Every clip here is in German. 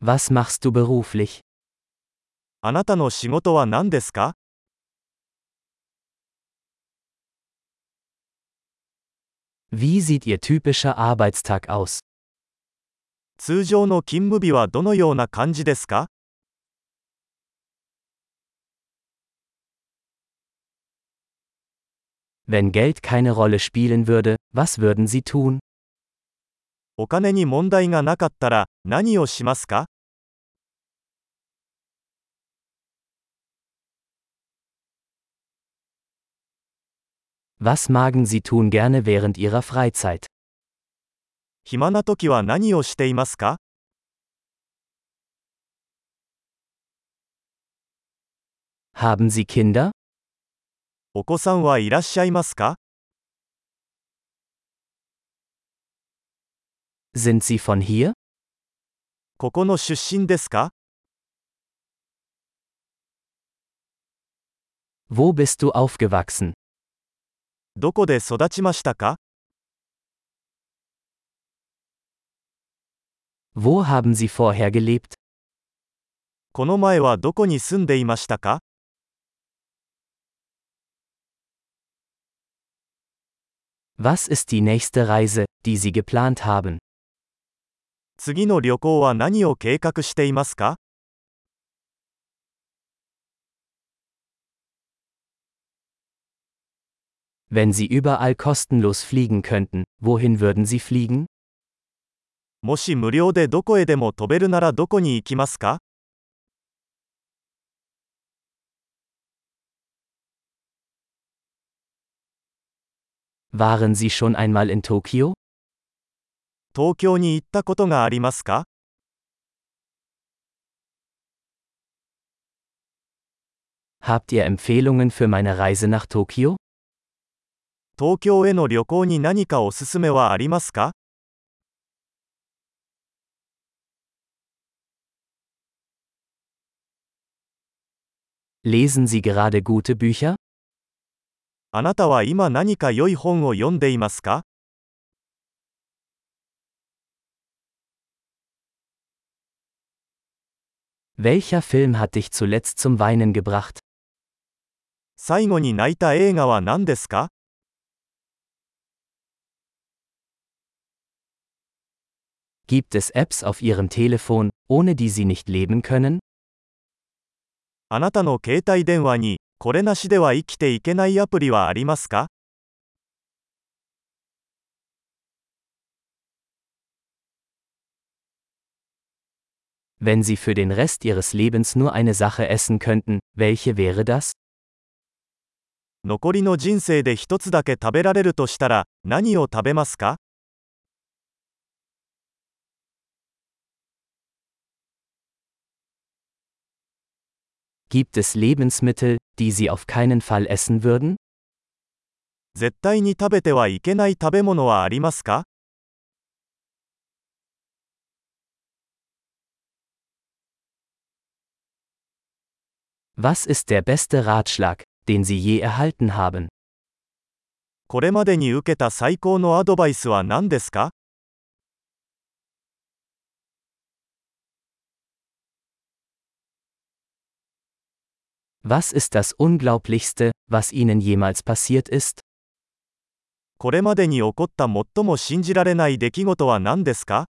Was machst du beruflich? あなたの仕事は何ですか Wie sieht Ihr typischer Arbeitstag aus? 通常の勤務日はどのような感じですか Wenn Geld keine Rolle spielen würde, was würden Sie tun? お金に問題がなかったら何をしますか Was magen Sie tun gerne während Ihrer Freizeit? 暇な時は何をしていますか Haben Sie Kinder? お子さんはいらっしゃいますか Sind Sie von hier? ここの出身ですか Wo bist du aufgewachsen? どこで育ちましたか Wo haben Sie vorher gelebt? この前はどこに住んでいましたか Was ist die nächste Reise, die Sie geplant haben? 次の旅行は何を計画していますか Wenn Sie überall kostenlos fliegen könnten, wohin würden Sie fliegen? もし無料でどこへでも飛べるならどこに行きますか Waren Sie schon einmal in Tokio? 東京に行ったことがありますか Habt ihr Empfehlungen für meine Reise nach Tokio? 東京への旅行に何かおすすめはありますか Lesen Sie gerade gute Bücher? あなたは今何か良い本を読んでいますか Welcher Film hat dich zuletzt zum Weinen gebracht? 最後に泣いた映画は何ですか Gibt es Apps auf Ihrem Telefon, ohne die Sie nicht leben können? あなたの携帯電話にこれなしでは生きていけないアプリはありますか Wenn Sie für den Rest Ihres Lebens nur eine Sache essen könnten, welche wäre das? 残りの人生で一つだけ食べられるとしたら何を食べますか Gibt es Lebensmittel, die Sie auf keinen Fall essen würden? 絶対に食べてはいけない食べ物はありますか Was ist der beste Ratschlag, den Sie je erhalten haben? これまでに受けた最高のアドバイスは何ですか Was ist das Unglaublichste, was Ihnen jemals passiert ist? これまでに起こった最も信じられない出来事は何ですか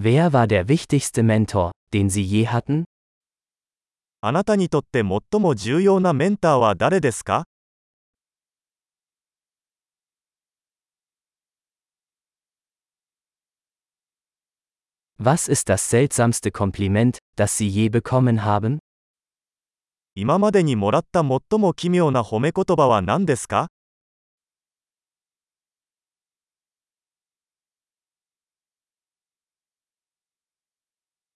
Wer war der wichtigste Mentor, den Sie je hatten? あなたにとって最も重要なメンターは誰ですか Was ist das seltsamste Kompliment, das Sie je bekommen haben? 今までにもらった最も奇妙な褒め言葉は何ですか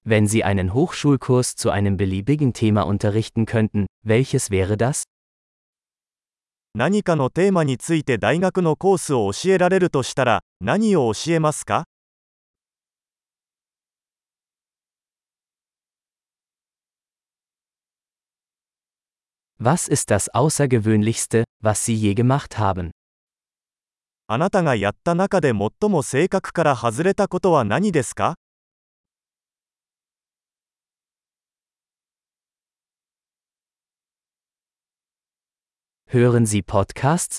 Wenn Sie einen Hochschulkurs zu einem beliebigen Thema unterrichten könnten, welches wäre das? 何かのテーマについて大学のコースを教えられるとしたら何を教えますか Was ist das Außergewöhnlichste, was Sie je gemacht haben? あなたがやった中で最も性格から外れたことは何ですか Hören Sie Podcasts?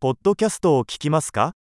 ポッドキャストを聞きますか